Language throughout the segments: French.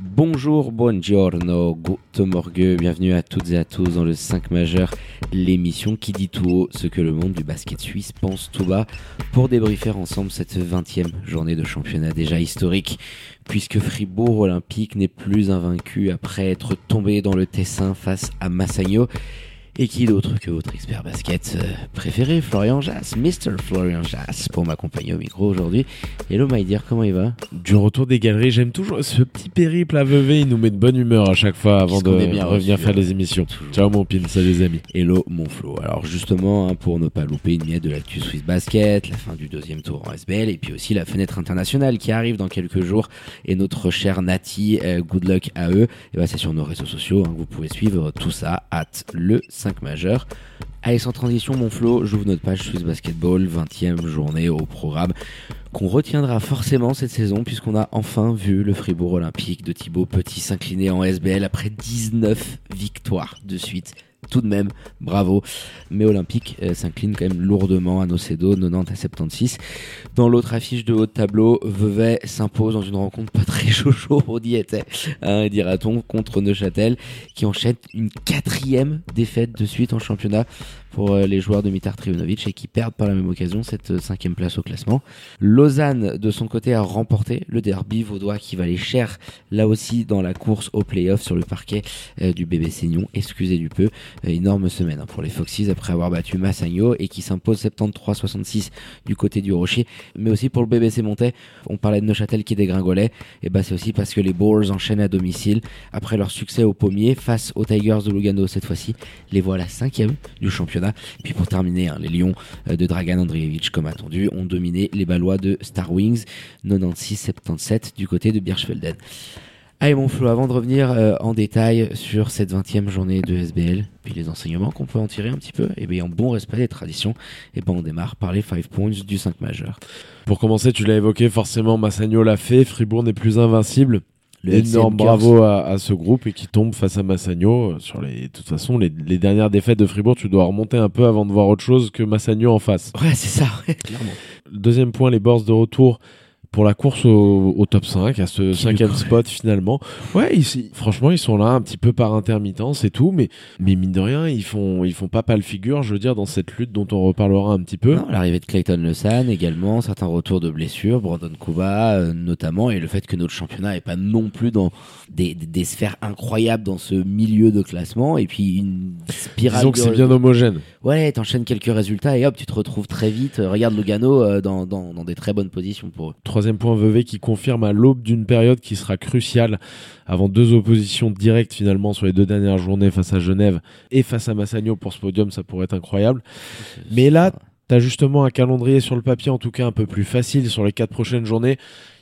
Bonjour, buongiorno, guten morgue, bienvenue à toutes et à tous dans le 5 majeur, l'émission qui dit tout haut ce que le monde du basket suisse pense tout bas pour débriefer ensemble cette 20e journée de championnat déjà historique puisque Fribourg Olympique n'est plus invaincu après être tombé dans le Tessin face à Massagno et qui d'autre que votre expert basket euh, préféré, Florian Jass, Mr. Florian Jass, pour m'accompagner au micro aujourd'hui. Hello my dear, comment il va? Du retour des galeries, j'aime toujours ce petit périple à Vevey, il nous met de bonne humeur à chaque fois avant de bien revenir reçu, faire les émissions. Toujours. Ciao mon pin, salut les amis. Hello mon Flo. Alors justement, hein, pour ne pas louper une miette de l'actu Swiss Basket, la fin du deuxième tour en SBL, et puis aussi la fenêtre internationale qui arrive dans quelques jours, et notre cher Nati, euh, good luck à eux, et ben c'est sur nos réseaux sociaux hein, que vous pouvez suivre tout ça, at le 5 majeur. Allez, sans transition, mon Flo, j'ouvre notre page Swiss Basketball, 20e journée au programme, qu'on retiendra forcément cette saison, puisqu'on a enfin vu le Fribourg Olympique de Thibaut Petit s'incliner en SBL après 19 victoires de suite. Tout de même, bravo. Mais Olympique euh, s'incline quand même lourdement à Nocedo, 90 à 76. Dans l'autre affiche de haut de tableau, Vevey s'impose dans une rencontre pas très chaud chaud, on y était, hein, dira-t-on, contre Neuchâtel, qui enchaîne une quatrième défaite de suite en championnat pour euh, les joueurs de Mitar Trivunovic et qui perdent par la même occasion cette euh, cinquième place au classement. Lausanne, de son côté, a remporté le derby vaudois qui valait cher, là aussi, dans la course au playoff sur le parquet euh, du bébé Seignon. Excusez du peu. Énorme semaine hein, pour les Foxys après avoir battu Massagno et qui s'impose 73-66 du côté du Rocher. Mais aussi pour le BBC Montais, on parlait de Neuchâtel qui dégringolait. Et c'est aussi parce que les Boars enchaînent à domicile après leur succès au pommier face aux Tigers de Lugano cette fois-ci. Les voilà cinquième du championnat. Puis pour terminer, hein, les Lions euh, de Dragan Andreevich, comme attendu, ont dominé les Ballois de Star Wings 96-77 du côté de Birchfelden. Allez mon Flo, avant de revenir euh, en détail sur cette 20e journée de SBL, puis les enseignements qu'on peut en tirer un petit peu, et bien en bon respect des traditions, et ben on démarre par les 5 points du 5 majeur. Pour commencer, tu l'as évoqué, forcément Massagno l'a fait, Fribourg n'est plus invincible. Le Énorme bravo à, à ce groupe et qui tombe face à Massagno. Euh, Sur les, de toute façon, les, les dernières défaites de Fribourg, tu dois remonter un peu avant de voir autre chose que Massagno en face. Ouais, c'est ça, ouais, clairement. Deuxième point, les Boards de retour pour la course au, au top 5, à ce cinquième spot finalement. Ouais, ils- franchement, ils sont là un petit peu par intermittence et tout, mais, mais mine de rien, ils font, ils font pas pâle figure, je veux dire, dans cette lutte dont on reparlera un petit peu. L'arrivée de Clayton Lesan également, certains retours de blessures, Brandon Kuba euh, notamment, et le fait que notre championnat est pas non plus dans des, sphères incroyables dans ce milieu de classement, et puis une spirale. Disons que c'est bien homogène. Ouais, t'enchaînes quelques résultats et hop, tu te retrouves très vite. Euh, Regarde Lugano euh, dans, dans, dans des très bonnes positions pour eux. Troisième point Vevey qui confirme à l'aube d'une période qui sera cruciale avant deux oppositions directes finalement sur les deux dernières journées face à Genève et face à Massagno pour ce podium, ça pourrait être incroyable. Mais là, T'as justement un calendrier sur le papier, en tout cas un peu plus facile sur les quatre prochaines journées.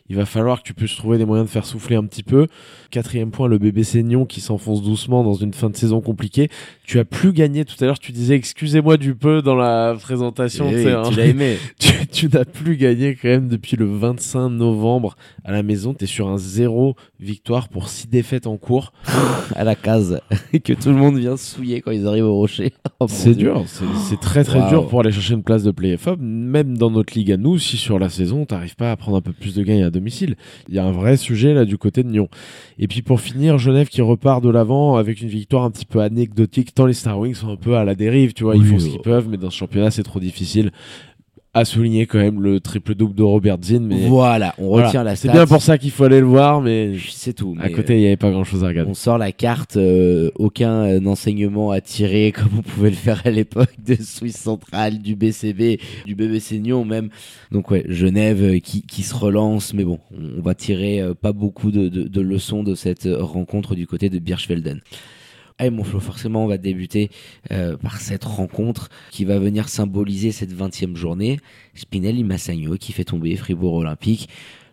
Il va falloir que tu puisses trouver des moyens de faire souffler un petit peu. Quatrième point, le bébé Seignon qui s'enfonce doucement dans une fin de saison compliquée. Tu as plus gagné tout à l'heure. Tu disais excusez-moi du peu dans la présentation. Eh tu oui, sais, hein. tu l'as aimé. tu, tu n'as plus gagné quand même depuis le 25 novembre à la maison. Tu es sur un zéro victoire pour six défaites en cours. à la case que tout le monde vient souiller quand ils arrivent au rocher. Oh, C'est dur, c'est très très dur pour aller chercher une place de play-off. Même dans notre ligue à nous, si sur la saison, t'arrives pas à prendre un peu plus de gains domicile, il y a un vrai sujet là du côté de Nyon. Et puis pour finir, Genève qui repart de l'avant avec une victoire un petit peu anecdotique, tant les Star Wings sont un peu à la dérive, tu vois, ils font ce oui. qu'ils peuvent, mais dans ce championnat c'est trop difficile. À souligner quand même le triple double de Robert Zinn, mais Voilà, on voilà. retient la c'est bien pour ça qu'il faut aller le voir, mais C'est tout. à côté il y avait pas grand chose à regarder. on sort la carte, euh, aucun euh, enseignement à tirer comme on pouvait le faire à l'époque de Suisse centrale, du BCB, du BBC Nyon même. Donc ouais, Genève euh, qui, qui se relance, mais bon, on, va tirer euh, pas beaucoup de, de, de leçons de cette rencontre du côté de Birchfelden. Allez mon Flo, forcément on va débuter euh, par cette rencontre qui va venir symboliser cette 20e journée. Spinelli Massagno qui fait tomber Fribourg Olympique.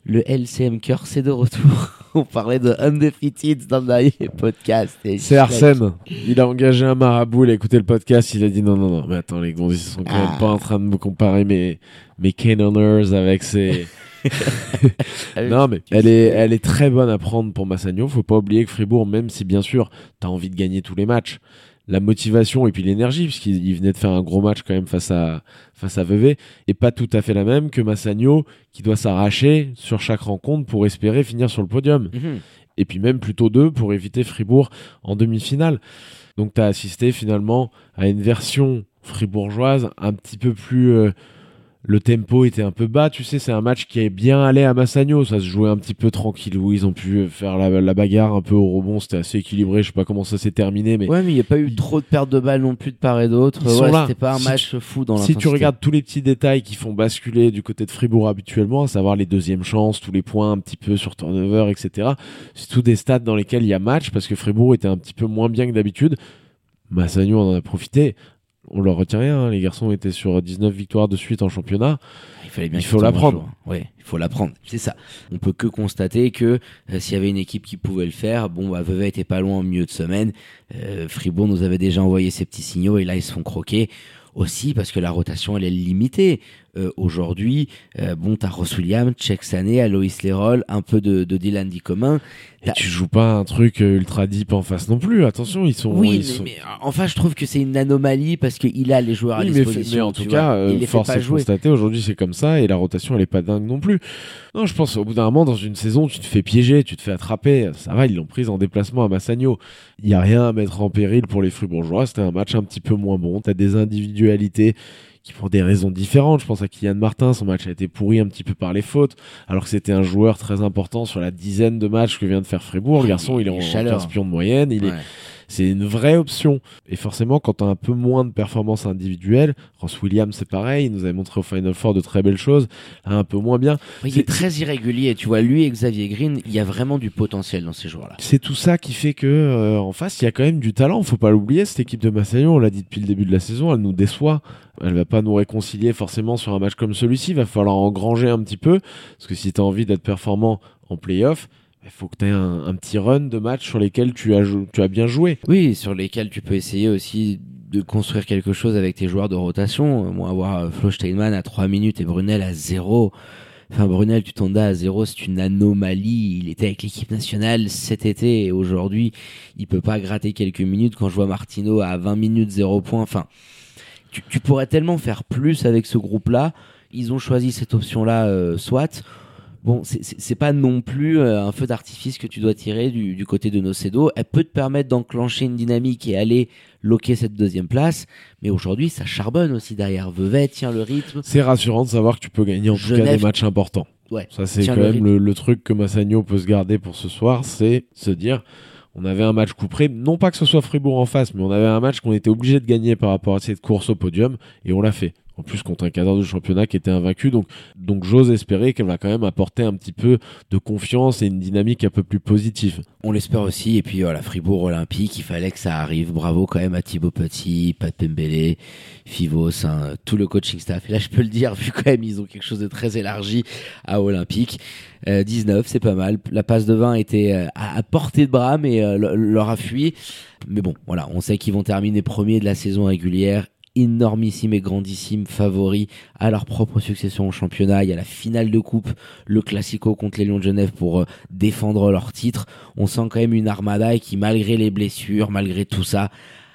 le LCM Cœur, c'est de retour. On parlait de Undefeated dans le dernier podcast. C'est Arsène. Il a engagé un marabout, il a écouté le podcast, il a dit non, non, non, mais attends, les ils sont quand même Ah. pas en train de me comparer mes, mes Cannoners avec ces. Avec- non, mais elle est, elle est très bonne à prendre pour Massagno. Faut pas oublier que Fribourg, même si bien sûr, t'as envie de gagner tous les matchs, la motivation et puis l'énergie, puisqu'il il venait de faire un gros match quand même face à, face à Vevey, est pas tout à fait la même que Massagno, qui doit s'arracher sur chaque rencontre pour espérer finir sur le podium Mhm. et puis même plutôt deux pour éviter Fribourg en demi-finale. Donc tu as assisté finalement à une version fribourgeoise un petit peu plus... euh, le tempo était un peu bas, tu sais, c'est un match qui est bien allé à Massagno, ça se jouait un petit peu tranquille, où ils ont pu faire la, la bagarre un peu au rebond, c'était assez équilibré, je sais pas comment ça s'est terminé, mais Ouais, mais il n'y a pas eu trop de pertes de balles non plus de part et d'autre. Ouais. C'était pas un Si match fou dans si tu regardes tous les petits détails qui font basculer du côté de Fribourg habituellement, à savoir les deuxièmes chances, tous les points un petit peu sur turnover, etc., c'est tous des stats dans lesquels il y a match parce que Fribourg était un petit peu moins bien que d'habitude. Massagno en a profité. On leur retient rien, hein. les garçons étaient sur 19 victoires de suite en championnat. Il fallait bien Il faut l'apprendre. Ouais, il faut l'apprendre. C'est ça. On peut que constater que euh, s'il y avait une équipe qui pouvait le faire, bon, bah, Vevey était pas loin en milieu de semaine. Euh, Fribourg nous avait déjà envoyé ses petits signaux et là ils se font croquer aussi parce que la rotation elle est limitée. Euh, Aujourd'hui, euh, bon, t'as Ross Williams, Cheikh Sané, Aloïs Lerol, un peu de, de Dylan Commun. Et tu joues pas un truc euh, ultra deep en face non plus. Attention, ils sont. Oui, ils mais, sont- mais, euh, enfin, je trouve que c'est une anomalie parce qu'il a les joueurs à Oui, mais, disposition. mais en tout cas, euh, force est constater aujourd'hui c'est comme ça et la rotation elle est pas dingue non plus. Non, je pense au bout d'un moment dans une saison tu te fais piéger, tu te fais attraper. Ça va, ils l'ont prise en déplacement à Massagno. Il y a rien à mettre en péril pour les Fribourgeois. C'était un match un petit peu moins bon. T'as des individualités qui pour des raisons différentes. Je pense à Kylian Martin, son match a été pourri un petit peu par les fautes, alors que c'était un joueur très important sur la dizaine de matchs que vient de faire Fribourg. Le garçon, il est en Chaleur. 15 pions de moyenne, il est. c'est une vraie option. Et forcément, quand tu as un peu moins de performance individuelle, Ross Williams, c'est pareil, il nous avait montré au Final Four de très belles choses, un peu moins bien. Il C'est- est très irrégulier, tu vois. Lui et Xavier Green, il y a vraiment du potentiel dans ces joueurs-là. C'est tout ça qui fait que euh, en face, il y a quand même du talent. Faut pas l'oublier. Cette équipe de Massagno, on l'a dit depuis le début de la saison, elle nous déçoit. Elle va pas nous réconcilier forcément sur un match comme celui-ci. Il va falloir engranger un petit peu, parce que si tu as envie d'être performant en playoff, il faut que tu aies un, petit run de matchs sur lesquels tu as, tu as bien joué. Oui, sur lesquels tu peux essayer aussi de construire quelque chose avec tes joueurs de rotation. Euh, Moi, avoir euh, Flo Steinman à 3 minutes et Brunel à 0. Enfin, Brunel, tu t'en à 0, c'est une anomalie. Il était avec l'équipe nationale cet été et aujourd'hui, il peut pas gratter quelques minutes. Quand je vois Martino à 20 minutes, 0 points. Enfin, tu, tu pourrais tellement faire plus avec ce groupe-là. Ils ont choisi cette option-là, euh, soit. Bon, c'est- pas non plus euh, un feu d'artifice que tu dois tirer du, du côté de Nocedo. Elle peut te permettre d'enclencher une dynamique et aller loquer cette deuxième place. Mais aujourd'hui, ça charbonne aussi derrière. Vevey tient le rythme. C'est rassurant de savoir que tu peux gagner en tout cas des matchs importants. Ouais. Ça, c'est quand le même le truc que Massagno peut se garder pour ce soir, c'est se dire on avait un match couperé, non pas que ce soit Fribourg en face, mais on avait un match qu'on était obligé de gagner par rapport à cette course au podium, et on l'a fait. En plus, contre un cadre de championnat qui était invaincu, donc, donc j'ose espérer qu'elle va quand même apporter un petit peu de confiance et une dynamique un peu plus positive. On l'espère aussi. Et puis voilà, Fribourg Olympique, il fallait que ça arrive. Bravo quand même à Thibaut Petit, Pat Pembele, Fivos, hein, tout le coaching staff. Et là, je peux le dire, vu quand même, ils ont quelque chose de très élargi à Olympique. Euh, 19, c'est pas mal. La passe de 20 était euh, à, portée de bras, mais euh, le- leur a fui. Mais bon, voilà, on sait qu'ils vont terminer premiers de la saison régulière énormissime et grandissime favori à leur propre succession au championnat. Il y a la finale de coupe, le Classico contre les Lions de Genève pour euh, défendre leur titre. On sent quand même une armada qui, malgré les blessures, malgré tout ça,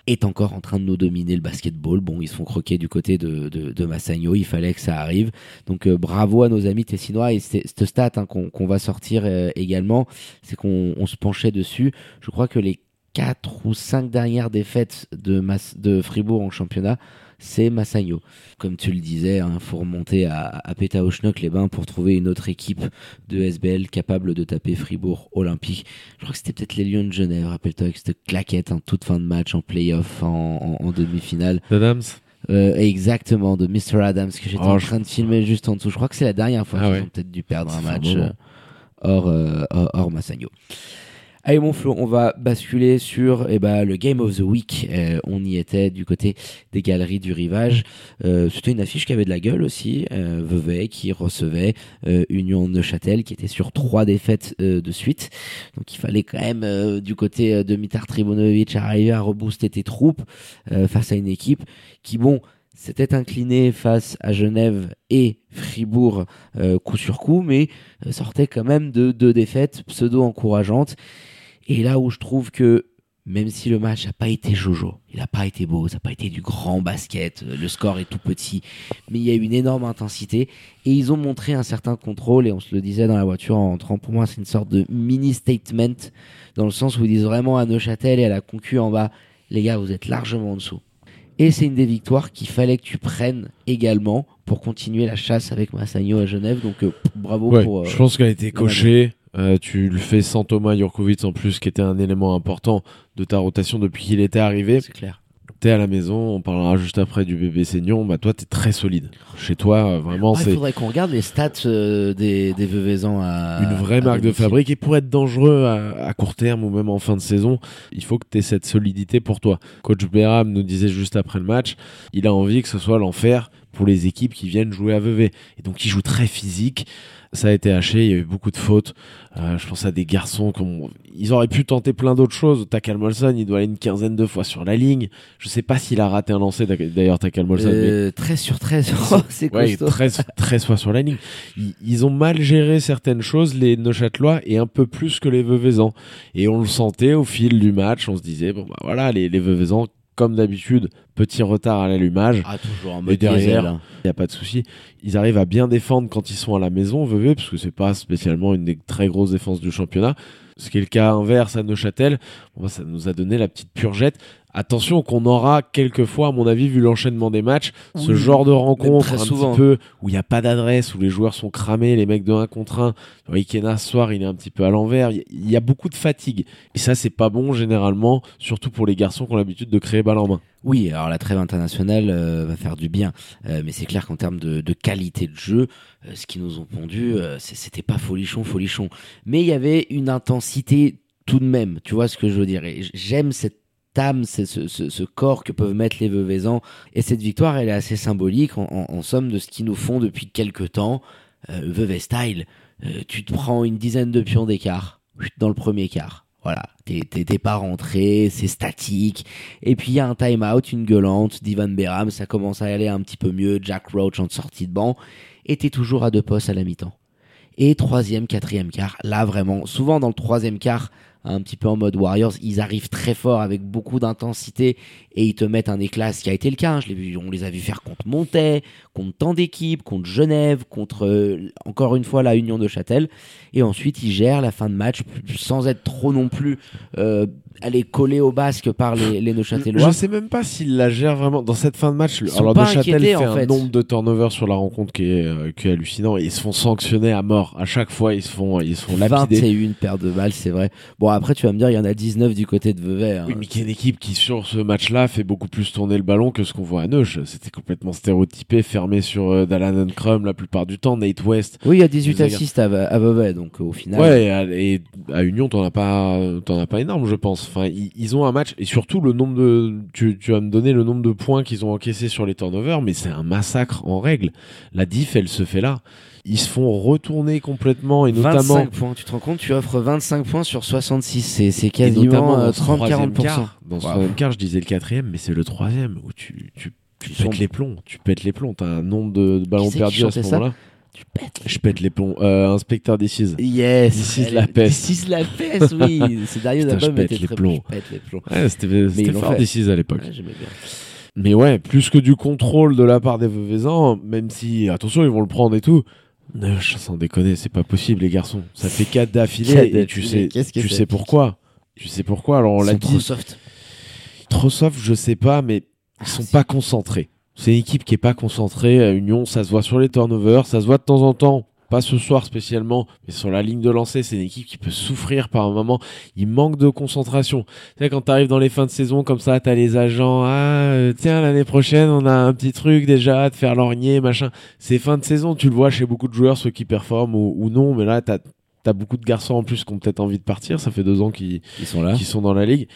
est encore en train de nous dominer le basketball. Bon, ils se font croquer du côté de, de, de Massagno, il fallait que ça arrive. Donc euh, bravo à nos amis tessinois et cette stat hein, qu'on va sortir euh, également, c'est qu'on on se penchait dessus. Je crois que les quatre ou cinq dernières défaites de, Mas- de Fribourg en championnat, c'est Massagno. Comme tu le disais, il faut remonter à, à les bains pour trouver une autre équipe de SBL capable de taper Fribourg Olympique. Je crois que c'était peut-être les Lions de Genève, rappelle-toi, avec cette claquette en toute fin de match, en playoff, en, en, en demi-finale. Adams Euh, exactement, de Mr. Adams, que j'étais Oh, en train de filmer juste en dessous. Je crois que c'est la dernière fois Ah qu'ils ouais. ont peut-être dû perdre un match euh, hors, euh, hors, hors Massagno. Allez mon Flo, on va basculer sur eh ben, le Game of the Week. Euh, on y était du côté des galeries du rivage. Euh, C'était une affiche qui avait de la gueule aussi. Euh, Vevey qui recevait euh, Union Neuchâtel qui était sur trois défaites euh, de suite. Donc il fallait quand même euh, du côté de Mitar Tribunovic arriver à rebooster tes troupes face à une équipe qui, bon, s'était inclinée face à Genève et Fribourg euh, coup sur coup, mais sortait quand même de deux défaites pseudo-encourageantes. Et là où je trouve que même si le match n'a pas été jojo, il n'a pas été beau, ça n'a pas été du grand basket, euh, le score est tout petit, mais il y a eu une énorme intensité et ils ont montré un certain contrôle et on se le disait dans la voiture en entrant. Pour moi, c'est une sorte de mini statement dans le sens où ils disent vraiment à Neuchâtel et à la concu en bas, les gars, vous êtes largement en dessous. Et c'est une des victoires qu'il fallait que tu prennes également pour continuer la chasse avec Massagno à Genève. Donc euh, bravo Ouais, pour. euh, je pense qu'elle a été cochée. Euh, tu le fais sans Thomas Jurkovic en plus, qui était un élément important de ta rotation depuis qu'il était arrivé. c'est clair. T'es à la maison, on parlera juste après du bébé Seignon. Bah toi, t'es très solide. Chez toi, euh, vraiment, Ah, il c'est faudrait qu'on regarde les stats euh, des, des Veuvezans à. une vraie à marque de fabrique. Et pour être dangereux à, à court terme ou même en fin de saison, il faut que tu aies cette solidité pour toi. Coach Béram nous disait juste après le match, il a envie que ce soit l'enfer pour les équipes qui viennent jouer à Vevey. Et donc, il joue très physique. Ça a été haché, il y a eu beaucoup de fautes. Euh, je pense à des garçons qui ont- Ils auraient pu tenter plein d'autres choses. Takal Molson, il doit aller une quinzaine de fois sur la ligne. Je sais pas s'il a raté un lancer, d'ailleurs, Takal Molson. mais- Euh, 13 sur 13. Oh, c'est Ouais, costaud. 13, 13 fois sur la ligne. Ils, ils ont mal géré certaines choses, les Neuchâtelois, et un peu plus que les Veuvezans. Et on le sentait au fil du match. On se disait, bon, bah voilà, les, les Veuvezans, comme d'habitude, petit retard à l'allumage. Ah, toujours en Et mode derrière, diesel, hein. Il n'y a pas de souci. Ils arrivent à bien défendre quand ils sont à la maison, Vevey, parce que c'est pas spécialement une des très grosses défenses du championnat. Ce qui est le cas inverse à Neuchâtel. Ça nous a donné la petite purgette. Attention qu'on aura quelquefois, à mon avis, vu l'enchaînement des matchs, ce genre de rencontre un souvent. petit peu où il n'y a pas d'adresse, où les joueurs sont cramés, les mecs de 1 contre 1. Ikena ce soir, il est un petit peu à l'envers. Il y- a beaucoup de fatigue. Et ça, c'est pas bon généralement, surtout pour les garçons qui ont l'habitude de créer balle en main. Oui, alors la trêve internationale euh, va faire du bien, Euh, mais c'est clair qu'en termes de, de qualité de jeu, euh, ce qu'ils nous ont pondu, c'était pas folichon, folichon. Mais il y avait une intensité tout de même, tu vois ce que je veux dire. J'aime cette âme, ce, ce- ce corps que peuvent mettre les Veuvezans. Et cette victoire, elle est assez symbolique, en, en- en somme, de ce qu'ils nous font depuis quelques temps. Euh, Vevey style, euh, tu te prends une dizaine de pions d'écart dans le premier quart. Voilà, t'es pas rentré, c'est statique. Et puis il y a un time-out, une gueulante d'Ivan Beram, ça commence à aller un petit peu mieux, Jack Roach en sortie de banc, et t'es toujours à deux postes à la mi-temps. Et troisième, quatrième quart, là vraiment, souvent dans le troisième quart, un petit peu en mode Warriors, ils arrivent très fort avec beaucoup d'intensité et ils te mettent un éclat, ce qui a été le cas. hein. Vu, on les a vus faire contre Montais, contre tant d'équipes, contre Genève, contre euh, encore une fois la Union de Châtel. Et ensuite, ils gèrent la fin de match sans être trop non plus euh, aller coller au basque par les, les Neuchâtelois. Je sais même pas s'il la gère vraiment dans cette fin de match. Ils Alors Neuchâtel fait en un fait. nombre de turnovers sur la rencontre qui est, euh, qui est hallucinant ils se font sanctionner à mort. À chaque fois, ils se font ils se font lapider. 21 paires de balles, c'est vrai. Bon, après, tu vas me dire, il y en a 19 du côté de Vevey. hein. Oui, mais qui est une équipe qui sur ce match-là fait beaucoup plus tourner le ballon que ce qu'on voit à Neuch? C'était complètement stéréotypé, fermé sur euh, Dallin Crum la plupart du temps. Nate West. Oui, il y a 18 Vous avez- assists à, à Vevey, donc au final. Ouais, et à, et à Union, t'en as pas, t'en as pas énorme, je pense. Enfin, ils, ils ont un match et surtout le nombre de, tu, tu vas me donner le nombre de points qu'ils ont encaissé sur les turnovers, mais c'est un massacre en règle. La diff, elle se fait là. Ils se font retourner complètement et notamment, 25 points, tu te rends compte, tu offres 25 points sur 66, c'est quasiment notamment euh, dans ce 30-40%. Dans Wow. troisième quart, je disais le quatrième, mais c'est le troisième où tu, tu, pètes les plombs. Tu pètes les plombs. T'as un nombre de, de ballons perdus à ce moment-là. Tu pètes. Je pète les plombs. Euh, inspecteur Decize. Yes. This is la peste. This is la peste, oui. C'est Dario Putain, je pète était les très plombs. Je pète les plombs. Ouais, c'était fort. Decize à l'époque. Ouais, j'aimais bien. Mais ouais, plus que du contrôle de la part des Veuvezans, même si, attention, ils vont le prendre et tout. Non, je sans déconner, c'est pas possible, les garçons. Ça fait 4 d'affilée et tu sais, tu sais pourquoi. Tu sais pourquoi. Alors, on Ils l'a sont dit. trop soft. Trop soft, je sais pas, mais ils sont pas concentrés. C'est une équipe qui est pas concentrée. À Union, ça se voit sur les turnovers, ça se voit de temps en temps. Pas ce soir spécialement, mais sur la ligne de lancer, c'est une équipe qui peut souffrir par un moment. Il manque de concentration. Tu sais, quand t'arrives dans les fins de saison comme ça, t'as les agents, ah, euh, tiens, l'année prochaine, on a un petit truc déjà te faire lorgner, machin. C'est fin de saison, tu le vois chez beaucoup de joueurs, ceux qui performent ou, ou non, mais là, t'as, t'as beaucoup de garçons en plus qui ont peut-être envie de partir. Ça fait deux ans qu'ils Ils sont là. qui sont dans la ligue.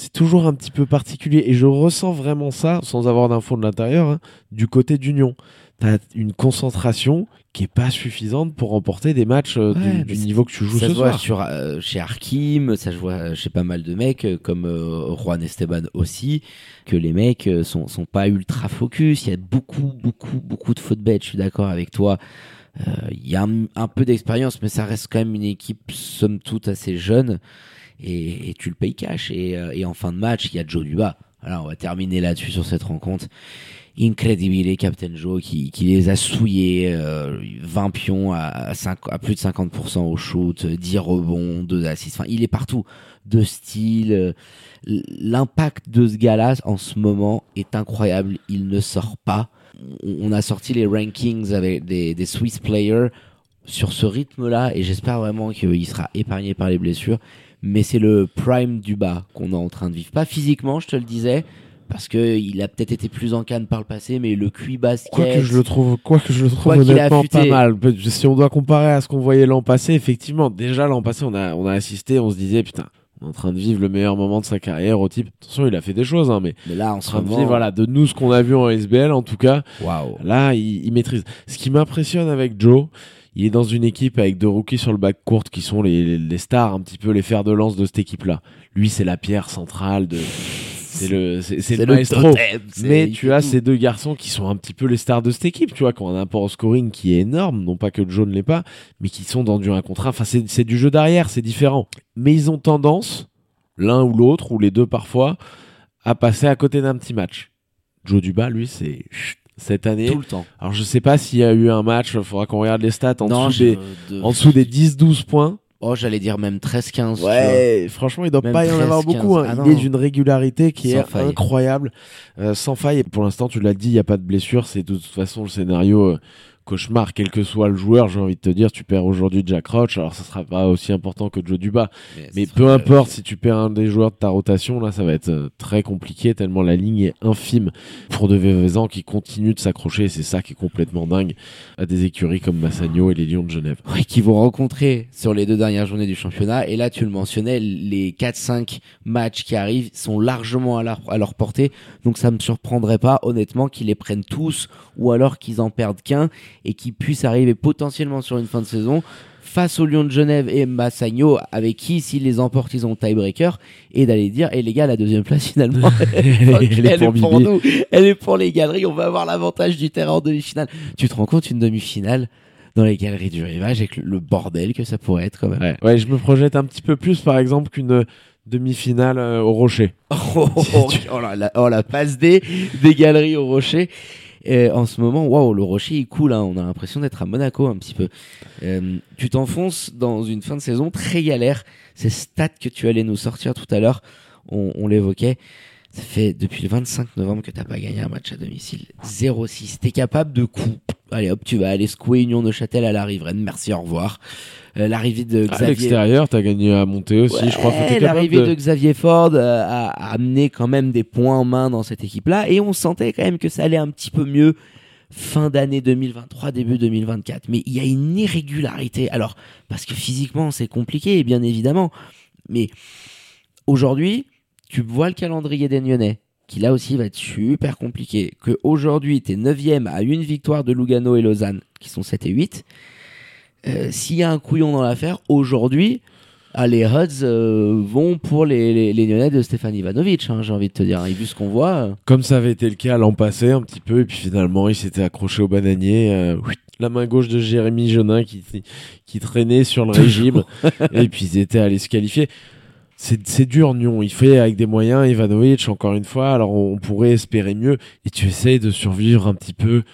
C'est toujours un petit peu particulier et je ressens vraiment ça, sans avoir d'infos de l'intérieur, hein, du côté d'Union. T'as une concentration qui est pas suffisante pour remporter des matchs euh, du- Ouais, niveau que tu joues ça ce se voit sur, euh, chez Arkim, ça se voit euh, chez pas mal de mecs, euh, comme euh, Juan Esteban aussi, que les mecs euh, sont, sont pas ultra focus. Il y a beaucoup, beaucoup, beaucoup de fautes bêtes, je suis d'accord avec toi. Euh, Il y a un, un peu d'expérience, mais ça reste quand même une équipe, somme toute, assez jeune. Et, tu le payes cash. Et, euh, et en fin de match, il y a Joe Duba. Voilà, on va terminer là-dessus sur cette rencontre. Incredibile, Captain Joe, qui, les a souillés, euh, 20 pions à, plus de 50% au shoot, 10 rebonds, 2 assists. Enfin, il est partout. De style. euh, L'impact de ce gars-là en ce moment est incroyable. Il ne sort pas. On a sorti les rankings avec des Swiss players sur ce rythme-là et j'espère vraiment qu'il sera épargné par les blessures. Mais c'est le prime du bas qu'on est en train de vivre. Pas physiquement, je te le disais, parce que il a peut-être été plus en canne par le passé, mais le QI basket. Quoi que je le trouve, quoi que je le trouve honnêtement pas mal. Si on doit comparer à ce qu'on voyait l'an passé, effectivement, déjà l'an passé, on a, on a assisté, on se disait, putain, on est en train de vivre le meilleur moment de sa carrière au type. Attention, il a fait des choses, hein, mais Mais là, en en train de vivre, voilà, de nous, ce qu'on a vu en SBL, en tout cas, waouh. Là, il, il maîtrise. Ce qui m'impressionne avec Joe, il est dans une équipe avec deux rookies sur le bac court qui sont les, les stars, un petit peu les fers de lance de cette équipe-là. Lui, c'est la pierre centrale de. C'est le, c'est, c'est le maestro. totem, c'est- Mais tu as tout. ces deux garçons qui sont un petit peu les stars de cette équipe, tu vois, qui ont un apport au scoring qui est énorme. Non pas que Joe ne l'est pas, mais qui sont dans du un contre un. Enfin, c'est, c'est du jeu d'arrière, c'est différent. Mais ils ont tendance, l'un ou l'autre, ou les deux parfois, à passer à côté d'un petit match. Joe Duba, lui, c'est chut, cette année. tout le temps. Alors je sais pas s'il y a eu un match, il faudra qu'on regarde les stats en non, dessous des, de- en dessous des 10-12 points. Oh, j'allais dire même 13-15. tu vois. Ouais, franchement, il doit Même pas y en 13, avoir beaucoup. 15. hein. Ah il est d'une régularité qui Sans est faille. incroyable, euh, sans faille. Et pour l'instant, tu l'as dit, il n'y a pas de blessure. C'est de toute façon le scénario euh, cauchemar, quel que soit le joueur. J'ai envie de te dire, tu perds aujourd'hui Jack Roach, alors ça sera pas aussi important que Joe Duba. Mais peu serait- importe, si tu perds un des joueurs de ta rotation, là, ça va être euh, très compliqué tellement la ligne est infime pour De Vévezan qui continue de s'accrocher. C'est ça qui est complètement dingue à des écuries comme Massagno et les Lions de Genève. Oui, qui vont rencontrer sur les deux dernières journées du championnat. Et là, tu le mentionnais, les 4-5 matchs qui arrivent sont largement à leur, à leur portée. Donc ça me surprendrait pas, honnêtement, qu'ils les prennent tous ou alors qu'ils en perdent qu'un et qu'ils puissent arriver potentiellement sur une fin de saison face aux Lions de Genève et Massagno, avec qui, s'ils les emportent, ils ont tiebreaker, et d'aller dire, et les gars, la deuxième place, finalement, Elle est- pour nous, elle est pour les galeries, on va avoir l'avantage du terrain en demi-finale. Tu te rends compte, une demi-finale dans les galeries du rivage, avec le- bordel que ça pourrait être quand même. Ouais. ouais, je me projette un petit peu plus, par exemple, qu'une demi-finale euh, au Rocher. Oh, oh, oh oh, la passe des, des galeries au rocher. Et en ce moment, waouh, le rocher il coule, hein. on a l'impression d'être à Monaco un petit peu. Euh, tu t'enfonces dans une fin de saison très galère. Ces stats que tu allais nous sortir tout à l'heure, on, on l'évoquait. Ça fait depuis le 25 novembre que t'as pas gagné un match à domicile. 0-6. T'es capable de coup. Allez hop, tu vas aller secouer Union de Châtel à la riveraine. Merci, au revoir. Euh, L'arrivée de À Xavier. l'extérieur, t'as gagné à monter aussi, je crois. que L'arrivée de... de... Xavier Ford euh, a, a amené quand même des points en main dans cette équipe-là et on sentait quand même que ça allait un petit peu mieux fin d'année 2023, début 2024. Mais il y a une irrégularité. Alors, parce que physiquement, c'est compliqué, bien évidemment. Mais aujourd'hui, tu vois le calendrier des Lyonnais, qui là aussi va être super compliqué. Que aujourd'hui, tu es 9 à une victoire de Lugano et Lausanne, qui sont 7 et 8. Euh, S'il y a un couillon dans l'affaire, aujourd'hui, ah, les Huds euh, vont pour les, les, les Lyonnais de Stéphane Ivanovic, hein, j'ai envie de te dire. Et vu ce qu'on voit, euh, Comme ça avait été le cas l'an passé, un petit peu, et puis finalement, il s'était accroché au bananier. euh, la main gauche de Jérémy Jonin qui, qui traînait sur le régime, et puis ils étaient allés se qualifier. C'est dur, Nyon. Il fait avec des moyens, Ivanovic, encore une fois. Alors on, pourrait espérer mieux. Et tu essayes de survivre un petit peu.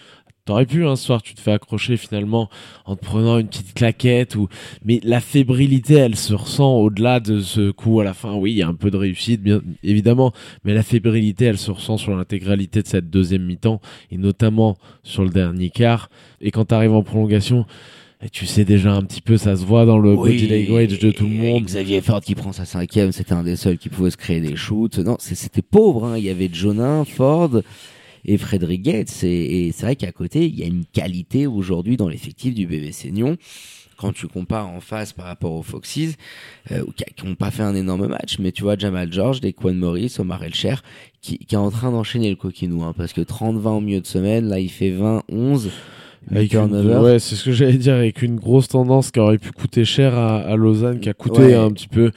T'aurais pu, un soir, tu te fais accrocher finalement en te prenant une petite claquette. ou Mais la fébrilité, elle se ressent au-delà de ce coup à la fin. Oui, il y a un peu de réussite, bien évidemment. Mais la fébrilité, elle se ressent sur l'intégralité de cette deuxième mi-temps. Et notamment sur le dernier quart. Et quand t'arrives en prolongation, et tu sais déjà un petit peu, ça se voit dans le body language de tout le monde. Xavier Ford qui prend sa cinquième, c'était un des seuls qui pouvait se créer des shoots. Non, c'était pauvre. hein. Il y avait Jonin, Ford et Frédéric Gates. Et, et c'est vrai qu'à côté, il y a une qualité aujourd'hui dans l'effectif du bébé Seignon. quand tu compares en face par rapport aux Foxes, euh, qui n'ont pas fait un énorme match, mais tu vois Jamal George, Dequan Morris, Omar Elcher, qui, qui est en train d'enchaîner le coquinou, hein, parce que 30-20 au milieu de semaine, là il fait 20-11. Avec une, ouais, c'est ce que j'allais dire, avec une grosse tendance qui aurait pu coûter cher à, à Lausanne, qui a coûté Ouais. un petit peu.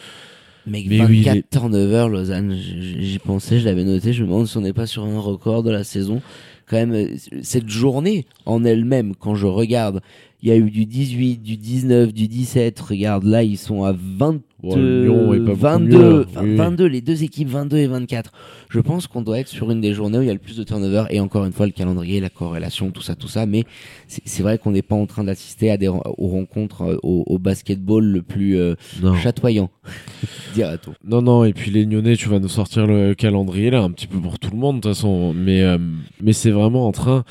Mais, Mais 24 oui, est- turnovers, Lausanne, j'y pensais, je l'avais noté, je me demande si on n'est pas sur un record de la saison. Quand même, euh, cette journée en elle-même, quand je regarde, il y a eu du 18, du 19, du 17, regarde là, ils sont à 20, Bon, Lyon est pas beaucoup 22, mieux, là. enfin, Oui, oui. 22, les deux équipes 22 et 24. Je pense qu'on doit être sur une des journées où il y a le plus de turnovers et encore une fois le calendrier, la corrélation, tout ça, tout ça. Mais c'est vrai qu'on n'est pas en train d'assister à des aux rencontres euh, au, au basketball le plus euh, chatoyant, dira-t-on. Non, non, et puis les Lyonnais, tu vas nous sortir le calendrier là, un petit peu pour tout le monde de toute façon, mais, euh, mais c'est vraiment en train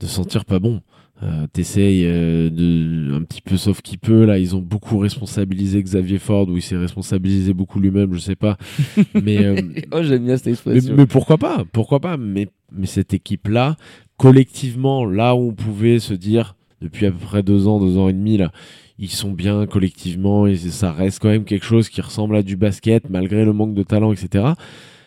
de sentir pas bon. Euh, T'essayes euh, de un petit peu sauf qui peut là, ils ont beaucoup responsabilisé Xavier Ford ou il s'est responsabilisé beaucoup lui-même, je sais pas. Mais, euh, oh, j'aime bien cette mais, expression. mais pourquoi pas Pourquoi pas Mais mais cette équipe là, collectivement, là où on pouvait se dire depuis à peu près deux ans, deux ans et demi là, ils sont bien collectivement et ça reste quand même quelque chose qui ressemble à du basket malgré le manque de talent, etc.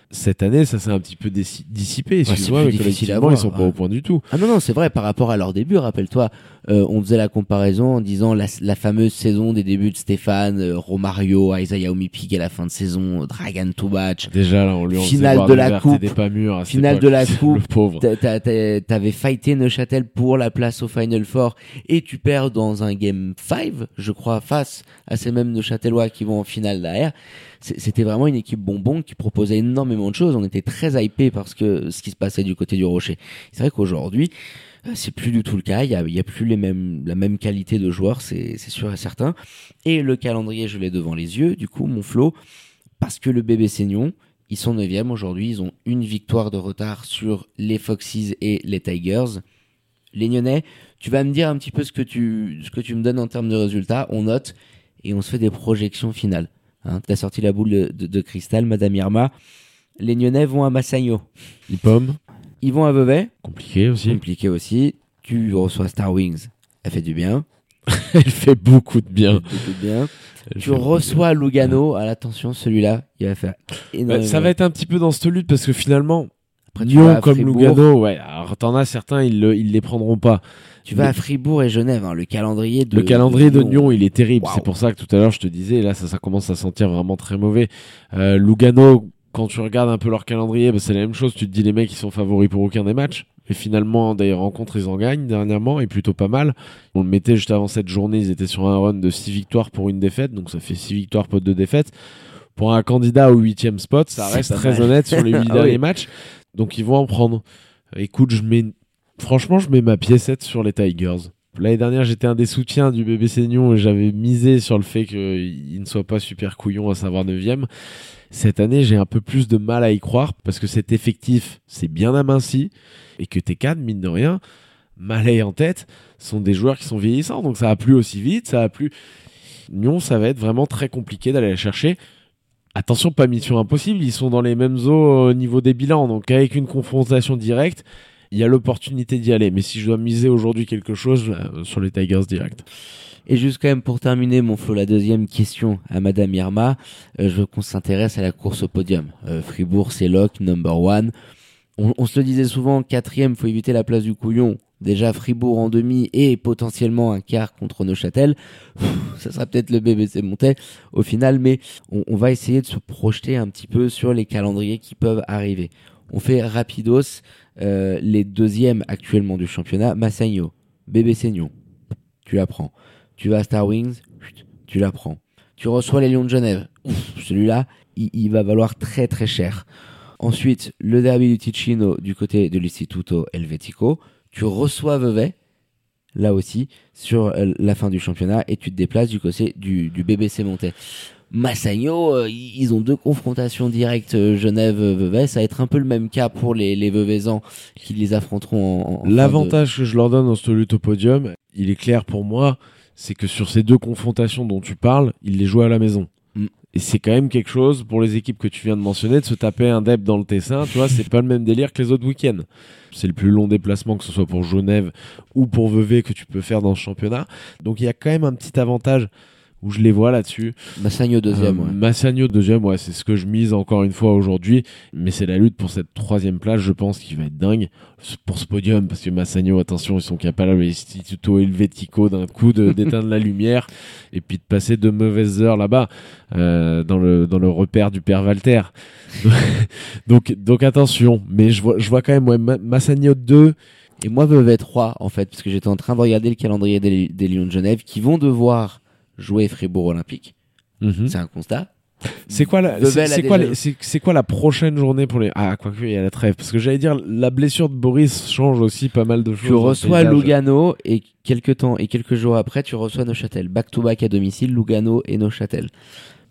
Cette année, ça s'est un petit peu dissi- dissipé. c'est Excuse-moi, plus difficile à voir, ils sont pas ouais. au point du tout. Ah non, non, c'est vrai, par rapport à leur début, rappelle-toi, euh, on faisait la comparaison en disant la, la fameuse saison des débuts de Stéphane, euh, Romario, Isaiah Omipig à la fin de saison, Dragan Tobac, Déjà là, on lui en Finale de la coupe. pas cette finale de la coupe, le pauvre. T'a- t'a- t'a- T'avais fighté Neuchâtel pour la place au Final Four et tu perds dans un game 5, je crois, face à ces mêmes Neuchâtelois qui vont en finale derrière. C'était vraiment une équipe bonbon qui proposait énormément de choses. On était très hypé parce que ce qui se passait du côté du Rocher. C'est vrai qu'aujourd'hui, euh, c'est plus du tout le cas. Il y a, a plus les mêmes, la même qualité de joueurs, c'est sûr et certain. Et le calendrier, je l'ai devant les yeux. Du coup, mon flot, parce que le bébé Seignon, ils sont 9 aujourd'hui. Ils ont une victoire de retard sur les Foxes et les Tigers. Les Nyonnais, tu vas me dire un petit peu ce que tu, ce que tu me donnes en termes de résultats. On note et on se fait des projections finales. Hein, T'as sorti la boule de, de- de cristal, Madame Irma. Les Nyonnais vont à Massagno. Les pommes, Ils vont à Vevey. compliqué aussi. Compliqué aussi. Tu reçois Star Wings. Elle fait du bien. Elle fait beaucoup de bien. Fait du bien. Tu beaucoup de reçois Lugano. À l'attention, celui-là, il va faire bien. énormément. Bah, ça va être un petit peu dans cette lutte parce que finalement, Après, tu vas Lyon à comme Fribourg. Lugano, ouais, alors t'en as certains, ils, le, ils les prendront pas. Tu vas à Fribourg et Genève. hein, le calendrier de Le calendrier de Nyon, Lyon, il est terrible. C'est pour ça que tout à l'heure, je te disais, là, ça, ça commence à sentir vraiment très mauvais. Euh, Lugano, quand tu regardes un peu leur calendrier, bah, c'est la même chose. Tu te dis, les mecs, ils sont favoris pour aucun des matchs. Et finalement, des rencontres, ils en gagnent dernièrement, et plutôt pas mal. On le mettait juste avant cette journée, ils étaient sur un run de 6 victoires pour une défaite, donc ça fait 6 victoires pour deux défaites. Pour un candidat au huitième spot, ça reste très mal. honnête sur les 8 Ah derniers matchs. Donc ils vont en prendre. Écoute, je mets, franchement, je mets ma piécette sur les Tigers. L'année dernière, j'étais un des soutiens du bébé Seignon et j'avais misé sur le fait qu'il ne soit pas super couillon à savoir 9 Cette année, j'ai un peu plus de mal à y croire parce que cet effectif, c'est bien aminci et que tes cadres, mine de rien, Malais en tête, sont des joueurs qui sont vieillissants. Donc ça a plus aussi vite, ça a plus. Nyon, ça va être vraiment très compliqué d'aller les chercher. Attention, pas mission impossible, ils sont dans les mêmes eaux au niveau des bilans. Donc avec une confrontation directe, il y a l'opportunité d'y aller. Mais si je dois miser aujourd'hui quelque chose, euh, sur les Tigers direct. Et juste quand même pour terminer mon flow, la deuxième question à Madame Irma, euh, je veux qu'on s'intéresse à la course au podium. Euh, Fribourg, c'est lock, number one. On, on se le disait souvent, quatrième, faut éviter la place du couillon. Déjà Fribourg en demi et potentiellement un quart contre Neuchâtel. Ça sera peut-être le BBC monté au final, mais on, va essayer de se projeter un petit peu sur les calendriers qui peuvent arriver. On fait rapidos euh, les deuxièmes actuellement du championnat. Massagno, BBC Nyon, tu la prends. Tu vas à Star Wings, tu la prends. Tu reçois les Lions de Genève. Celui-là, il, il va valoir très très cher. Ensuite, le derby du Ticino du côté de l'Istituto Helvetico. Tu reçois Vevey, là aussi, sur euh, la fin du championnat, et tu te déplaces du côté du, BBC Montais. Massagno, euh, ils ont deux confrontations directes euh, Genève-Vevey. Ça va être un peu le même cas pour les, les qui les affronteront en, L'avantage que je leur donne dans cette lutte au podium, il est clair pour moi, c'est que sur ces deux confrontations dont tu parles, ils les jouent à la maison. Et c'est quand même quelque chose pour les équipes que tu viens de mentionner de se taper un dep dans le Tessin. Tu vois, c'est pas le même délire que les autres week-ends. C'est le plus long déplacement que ce soit pour Genève ou pour Vevey que tu peux faire dans ce championnat. Donc il y a quand même un petit avantage où je les vois là-dessus. Massagno deuxième. Euh, ouais. Massagno deuxième, ouais, c'est ce que je mise encore une fois aujourd'hui. Mais c'est la lutte pour cette troisième place, je pense, qui va être dingue pour ce podium, parce que Massagno, attention, ils sont capables, Instituto Helvetico, d'un coup de- d'éteindre la lumière et puis de passer de mauvaises heures là-bas euh, dans le dans le repère du père Walter. donc donc attention, mais je vois je vois quand même ouais, Ma- Massagno 2 Et moi, Vevey 3, en fait, parce que j'étais en train de regarder le calendrier des, des Lions de Genève qui vont devoir jouer Fribourg Olympique. Mhm. C'est un constat. C'est quoi la c'est quoi c'est quoi prochaine journée pour les ah quoique il y a la trêve parce que j'allais dire la blessure de Boris change aussi pas mal de choses. Tu reçois. Lugano et quelques temps et quelques jours après, tu reçois Neuchâtel. Back to back à domicile, Lugano et Neuchâtel.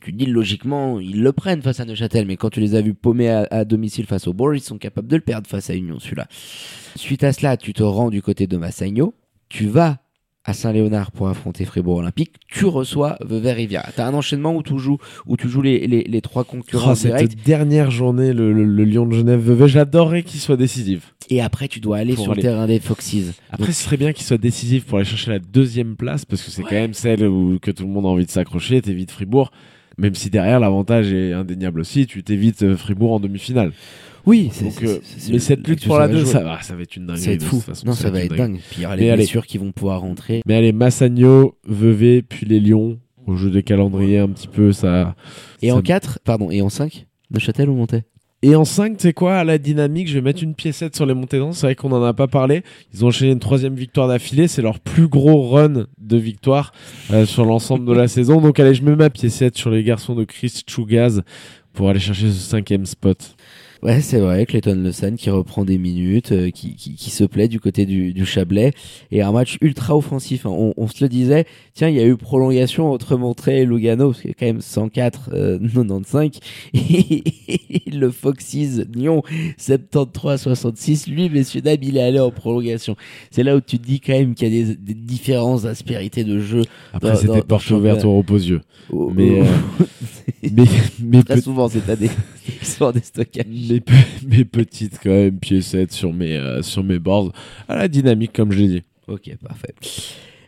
Tu dis logiquement, ils le prennent face à Neuchâtel, mais quand tu les as vus paumer à, à domicile face au Bourg, ils sont capables de le perdre face à Union, celui-là. Suite à cela, tu te rends du côté de Massagno, tu vas à Saint-Léonard pour affronter Fribourg Olympique, tu reçois Vevey Rivière. T'as un enchaînement où tu joues, où tu joues les, les, les trois concurrents Oh, cette directs, dernière journée, le, le, le Lyon de Genève Vevey, j'adorerais qu'il soit décisif. et après tu dois aller Pour sur aller- le terrain des Foxes. Après, ce serait bien qu'il soit décisif pour aller chercher la deuxième place, parce que c'est quand même celle où que tout le monde a envie de s'accrocher. T'évites Fribourg, même si derrière l'avantage est indéniable aussi. Tu t'évites euh, Fribourg en demi-finale. Oui, c'est, euh, c'est- mais cette lutte pour la va 2, jouer. ça va, ça va être une dinguerie. Ça va être de fou. Non, ça va être dingue. Puis il y aura Mais les allez. blessures qui vont pouvoir rentrer. Mais allez, Massagno, Vevey, puis les Lions. Au jeu des calendriers, un petit peu, ça. Et en 4, pardon, et en 5, Neuchâtel ou Montais Et en 5, tu sais quoi, à la dynamique, je vais mettre une piécette sur les montées d'an. C'est vrai qu'on en a pas parlé. Ils ont enchaîné une troisième victoire d'affilée. C'est leur plus gros run de victoire euh, sur l'ensemble de la saison. Donc allez, je mets ma piécette sur les garçons de Chris Chugaz pour aller chercher ce cinquième spot. Ouais, c'est vrai, Clayton Lawson qui reprend des minutes, euh, qui, qui, qui se plaît du côté du, du Chablais, et un match ultra offensif. hein. On, on se le disait, tiens, il y a eu prolongation entre Montré et Lugano, parce qu'il y a quand même 104, euh, 95, et le Foxes Nyon 73-66, lui, messieurs dames, il est allé en prolongation. C'est là où tu te dis quand même qu'il y a des, des différences d'aspérité de jeu. Après, c'était porte ouverte championnat. au repos yeux. Oh, Mais, euh, mais, mais, très souvent cette année, histoire des stockages. mes, pe- mes petites quand même piécettes sur mes, euh, sur mes boards. À la dynamique, comme je l'ai dit. Ok, parfait.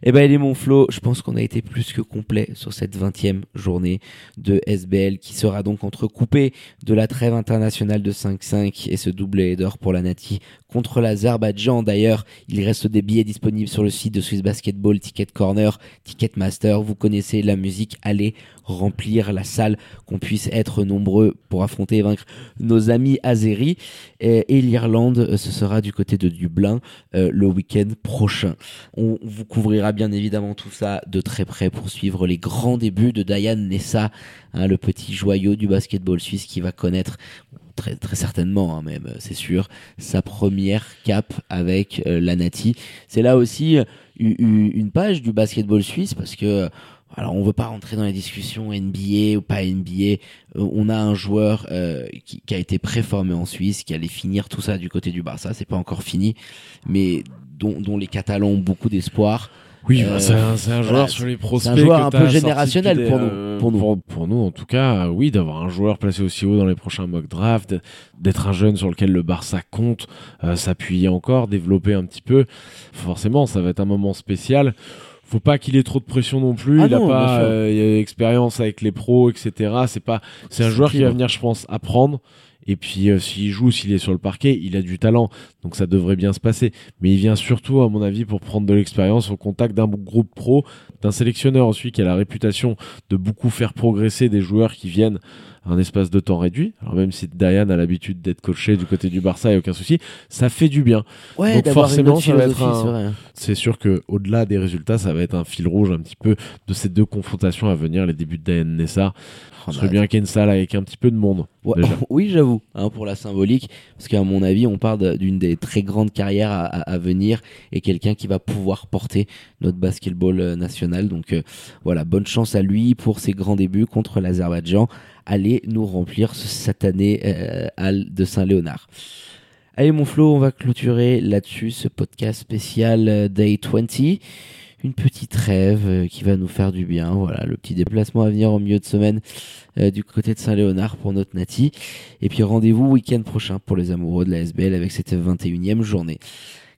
Eh ben, les mon Flo, je pense qu'on a été plus que complet sur cette 20e journée de SBL qui sera donc entrecoupée de la trêve internationale de 5-5 et ce double header pour la Nati contre l'Azerbaïdjan. D'ailleurs, il reste des billets disponibles sur le site de Swiss Basketball, Ticket Corner, Ticketmaster. Vous connaissez la musique, allez remplir la salle, qu'on puisse être nombreux pour affronter et vaincre nos amis azéris. Et, l'Irlande, euh, ce sera du côté de Dublin euh, le week-end prochain. On vous couvrira bien évidemment tout ça de très près pour suivre les grands débuts de Diane Nessa, hein, le petit joyau du basketball suisse qui va connaître très très certainement hein, même c'est sûr sa première cape avec euh, la Nati. C'est là aussi euh, une page du basketball suisse parce que euh, alors on veut pas rentrer dans les discussions NBA ou pas NBA. Euh, on a un joueur euh, qui, qui a été préformé en Suisse, qui allait finir tout ça du côté du Barça. C'est pas encore fini, mais dont, dont les Catalans ont beaucoup d'espoir. Oui, Euh, bah, c'est un, c'est un voilà, joueur sur les prospects. joueur que un t'as peu sorti générationnel pour nous, euh, pour nous. Pour, pour nous, en tout cas, euh, oui, d'avoir un joueur placé aussi haut dans les prochains mock drafts, d'être un jeune sur lequel le Barça compte, euh, s'appuyer encore, développer un petit peu. Forcément, ça va être un moment spécial. Faut pas qu'il ait trop de pression non plus. Ah il a non, bien pas euh, il a expérience avec les pros, etc. C'est pas, c'est un C'est joueur qui va venir, je pense, apprendre. Et puis, euh, s'il joue, s'il est sur le parquet, il a du talent. Donc, ça devrait bien se passer. Mais il vient surtout, à mon avis, pour prendre de l'expérience au contact d'un groupe pro, d'un sélectionneur aussi qui a la réputation de beaucoup faire progresser des joueurs qui viennent à un espace de temps réduit. Alors, même si Diane a l'habitude d'être coaché du côté du Barça, il n'y a aucun souci. Ça fait du bien. Ouais, Donc forcément, autre ça va être philosophie, un- c'est sûr que au-delà des résultats, ça va être un fil rouge un petit peu de ces deux confrontations à venir, les débuts de Diane Nessa. Oh, Ce serait bah, bien qu'il y ait une salle avec un petit peu de monde. Ouais, oui, j'avoue, hein, pour la symbolique, parce qu'à mon avis, on parle de- d'une des très grandes carrières à, à- à venir et quelqu'un qui va pouvoir porter notre basketball euh, national. Donc euh, voilà, bonne chance à lui pour ses grands débuts contre l'Azerbaïdjan. Allez nous remplir ce satané euh, hall de Saint-Léonard. Allez mon Flo, on va clôturer là-dessus ce podcast spécial euh, Day 20. Une petite rêve euh, qui va nous faire du bien. Voilà, le petit déplacement à venir au milieu de semaine euh, du côté de Saint-Léonard pour notre Nati. Et puis rendez-vous week-end prochain pour les amoureux de la SBL avec cette 21e journée.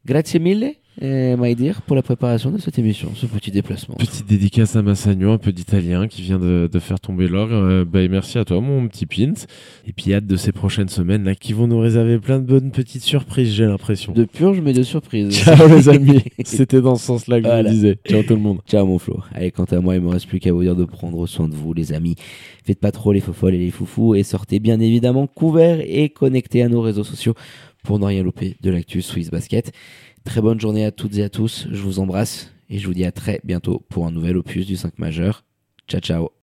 Grazie mille, eh, my dear, pour la préparation de cette émission, ce petit déplacement. Petite dédicace à Massagno, un peu d'italien qui vient de, de faire tomber l'or. Euh, bah, et merci à toi, mon petit Pint. Et puis hâte de ces prochaines semaines là qui vont nous réserver plein de bonnes petites surprises, j'ai l'impression. De purge, mais de surprise. Ciao les amis, c'était dans ce sens-là que je Voilà. vous disais. Ciao tout le monde. Ciao mon Flo. Allez, quant à moi, il me reste plus qu'à vous dire de prendre soin de vous, les amis. Faites pas trop les fofolles et les foufous et sortez bien évidemment couverts et connectés à nos réseaux sociaux pour ne rien louper de l'actu Swiss Basket. Très bonne journée à toutes et à tous. Je vous embrasse et je vous dis à très bientôt pour un nouvel opus du 5 majeur. Ciao ciao.